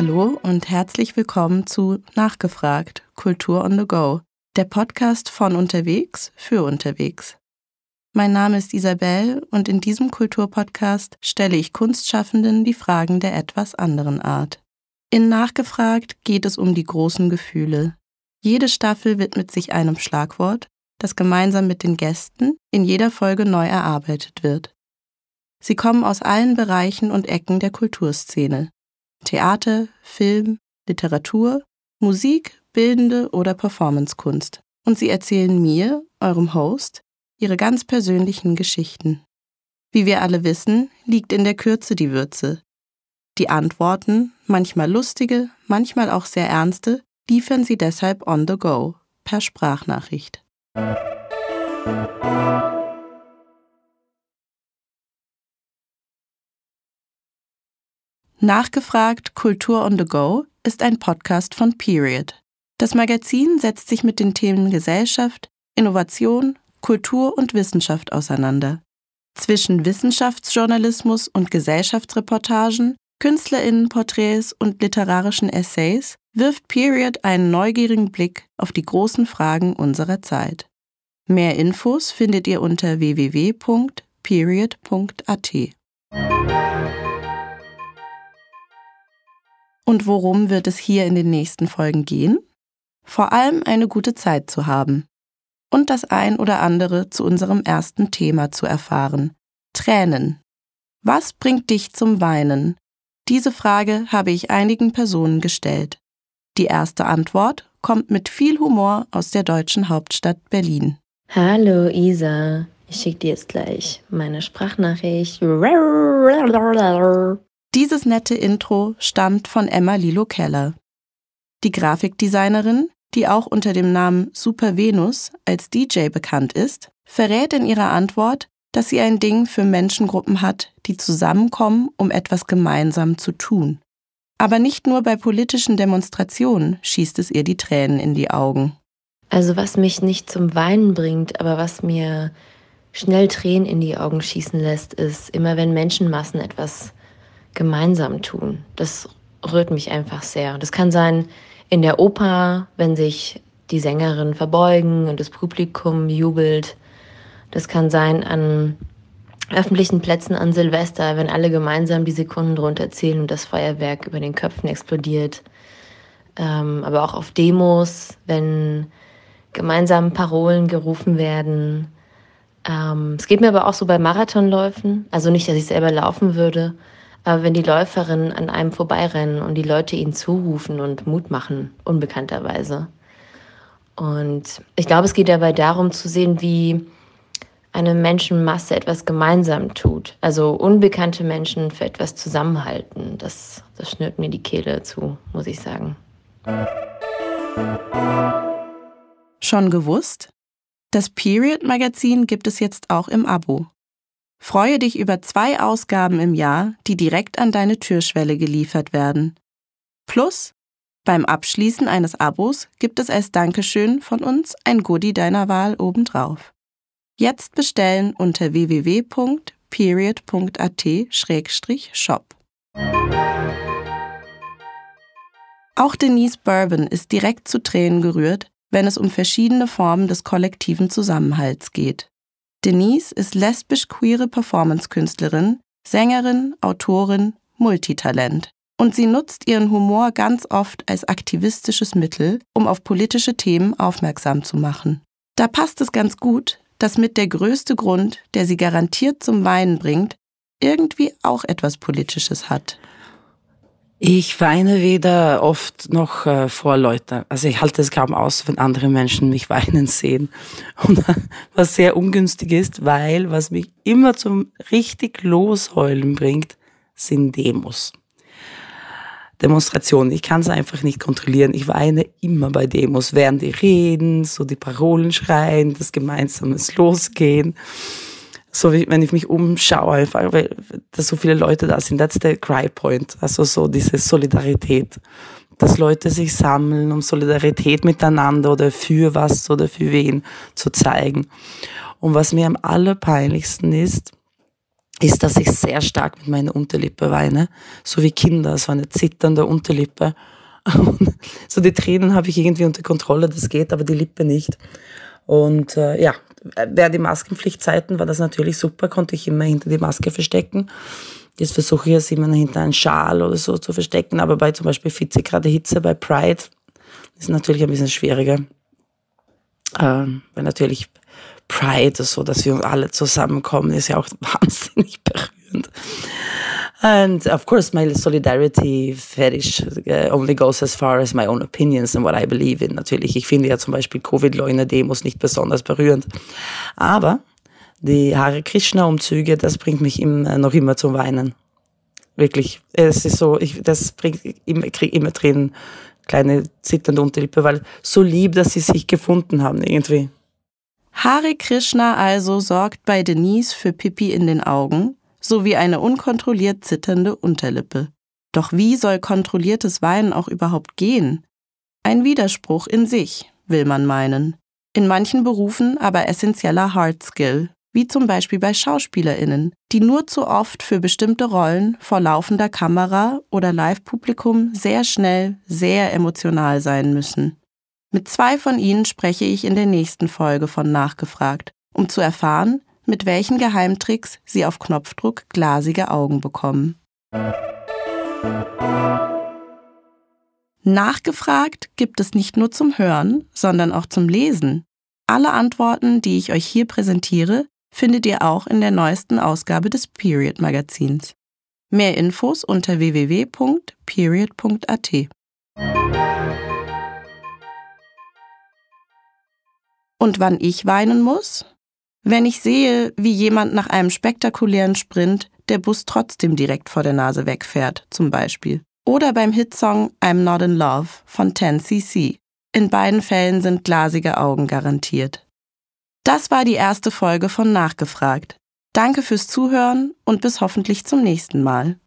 Hallo und herzlich willkommen zu Nachgefragt, Kultur on the Go, der Podcast von unterwegs für unterwegs. Mein Name ist Isabel und in diesem Kulturpodcast stelle ich Kunstschaffenden die Fragen der etwas anderen Art. In Nachgefragt geht es um die großen Gefühle. Jede Staffel widmet sich einem Schlagwort, das gemeinsam mit den Gästen in jeder Folge neu erarbeitet wird. Sie kommen aus allen Bereichen und Ecken der Kulturszene. Theater, Film, Literatur, Musik, bildende oder Performancekunst. Und sie erzählen mir, eurem Host, ihre ganz persönlichen Geschichten. Wie wir alle wissen, liegt in der Kürze die Würze. Die Antworten, manchmal lustige, manchmal auch sehr ernste, liefern sie deshalb on the go, per Sprachnachricht. Nachgefragt Kultur on the Go ist ein Podcast von Period. Das Magazin setzt sich mit den Themen Gesellschaft, Innovation, Kultur und Wissenschaft auseinander. Zwischen Wissenschaftsjournalismus und Gesellschaftsreportagen, Künstlerinnenporträts und literarischen Essays wirft Period einen neugierigen Blick auf die großen Fragen unserer Zeit. Mehr Infos findet ihr unter www.period.at. Und worum wird es hier in den nächsten Folgen gehen? Vor allem eine gute Zeit zu haben und das ein oder andere zu unserem ersten Thema zu erfahren. Tränen. Was bringt dich zum Weinen? Diese Frage habe ich einigen Personen gestellt. Die erste Antwort kommt mit viel Humor aus der deutschen Hauptstadt Berlin. Hallo Isa, ich schicke dir jetzt gleich meine Sprachnachricht. Dieses nette Intro stammt von Emma Lilo Keller. Die Grafikdesignerin, die auch unter dem Namen Super Venus als DJ bekannt ist, verrät in ihrer Antwort, dass sie ein Ding für Menschengruppen hat, die zusammenkommen, um etwas gemeinsam zu tun. Aber nicht nur bei politischen Demonstrationen schießt es ihr die Tränen in die Augen. Also was mich nicht zum Weinen bringt, aber was mir schnell Tränen in die Augen schießen lässt, ist immer, wenn Menschenmassen etwas gemeinsam tun. Das rührt mich einfach sehr. Das kann sein in der Oper, wenn sich die Sängerinnen verbeugen und das Publikum jubelt. Das kann sein an öffentlichen Plätzen an Silvester, wenn alle gemeinsam die Sekunden drunter zählen und das Feuerwerk über den Köpfen explodiert. Ähm, aber auch auf Demos, wenn gemeinsam Parolen gerufen werden. Ähm, es geht mir aber auch so bei Marathonläufen, also nicht, dass ich selber laufen würde, aber wenn die Läuferinnen an einem vorbeirennen und die Leute ihnen zurufen und Mut machen, unbekannterweise. Und ich glaube, es geht dabei darum zu sehen, wie eine Menschenmasse etwas gemeinsam tut. Also unbekannte Menschen für etwas zusammenhalten. Das, das schnürt mir die Kehle zu, muss ich sagen. Schon gewusst? Das Period-Magazin gibt es jetzt auch im Abo. Freue dich über zwei Ausgaben im Jahr, die direkt an deine Türschwelle geliefert werden. Plus, beim Abschließen eines Abos gibt es als Dankeschön von uns ein Goodie deiner Wahl obendrauf. Jetzt bestellen unter www.period.at-shop. Auch Denise Bourbon ist direkt zu Tränen gerührt, wenn es um verschiedene Formen des kollektiven Zusammenhalts geht. Denise ist lesbisch-queere Performance-Künstlerin, Sängerin, Autorin, Multitalent. Und sie nutzt ihren Humor ganz oft als aktivistisches Mittel, um auf politische Themen aufmerksam zu machen. Da passt es ganz gut, dass mit der größte Grund, der sie garantiert zum Weinen bringt, irgendwie auch etwas Politisches hat. Ich weine weder oft noch äh, vor Leuten. Also ich halte es kaum aus, wenn andere Menschen mich weinen sehen. Und was sehr ungünstig ist, weil was mich immer zum richtig losheulen bringt, sind Demos. Demonstrationen. Ich kann es einfach nicht kontrollieren. Ich weine immer bei Demos, während die reden, so die Parolen schreien, das gemeinsames Losgehen so wie wenn ich mich umschaue, einfach, weil dass so viele Leute da sind, that's the cry point. Also so diese Solidarität. Dass Leute sich sammeln, um Solidarität miteinander oder für was oder für wen zu zeigen. Und was mir am allerpeinlichsten ist, ist, dass ich sehr stark mit meiner Unterlippe weine, so wie Kinder, so eine zitternde Unterlippe. so die Tränen habe ich irgendwie unter Kontrolle, das geht, aber die Lippe nicht. Und äh, ja, während die Maskenpflichtzeiten war das natürlich super, konnte ich immer hinter die Maske verstecken. Jetzt versuche ich es immer hinter einen Schal oder so zu verstecken, aber bei zum Beispiel 40 Grad Hitze, bei Pride, ist natürlich ein bisschen schwieriger. Ähm, weil natürlich Pride, so dass wir alle zusammenkommen, ist ja auch wahnsinnig berührend. And of course, my solidarity fetish uh, only goes as far as my own opinions and what I believe in. Natürlich, ich finde ja zum Beispiel Covid-Leugner-Demos nicht besonders berührend. Aber die Hare Krishna-Umzüge, das bringt mich immer, noch immer zum Weinen. Wirklich. Es ist so, ich, das bringt, ich kriege immer Tränen, kleine zitternde Unterlippe, weil so lieb, dass sie sich gefunden haben irgendwie. Hare Krishna also sorgt bei Denise für Pipi in den Augen sowie eine unkontrolliert zitternde Unterlippe. Doch wie soll kontrolliertes Weinen auch überhaupt gehen? Ein Widerspruch in sich, will man meinen. In manchen Berufen aber essentieller Hard Skill, wie zum Beispiel bei SchauspielerInnen, die nur zu oft für bestimmte Rollen vor laufender Kamera oder Live-Publikum sehr schnell, sehr emotional sein müssen. Mit zwei von ihnen spreche ich in der nächsten Folge von Nachgefragt, um zu erfahren, mit welchen Geheimtricks sie auf Knopfdruck glasige Augen bekommen. Nachgefragt gibt es nicht nur zum Hören, sondern auch zum Lesen. Alle Antworten, die ich euch hier präsentiere, findet ihr auch in der neuesten Ausgabe des Period Magazins. Mehr Infos unter www.period.at. Und wann ich weinen muss? Wenn ich sehe, wie jemand nach einem spektakulären Sprint der Bus trotzdem direkt vor der Nase wegfährt, zum Beispiel. Oder beim Hitsong I'm Not in Love von 10cc. In beiden Fällen sind glasige Augen garantiert. Das war die erste Folge von Nachgefragt. Danke fürs Zuhören und bis hoffentlich zum nächsten Mal.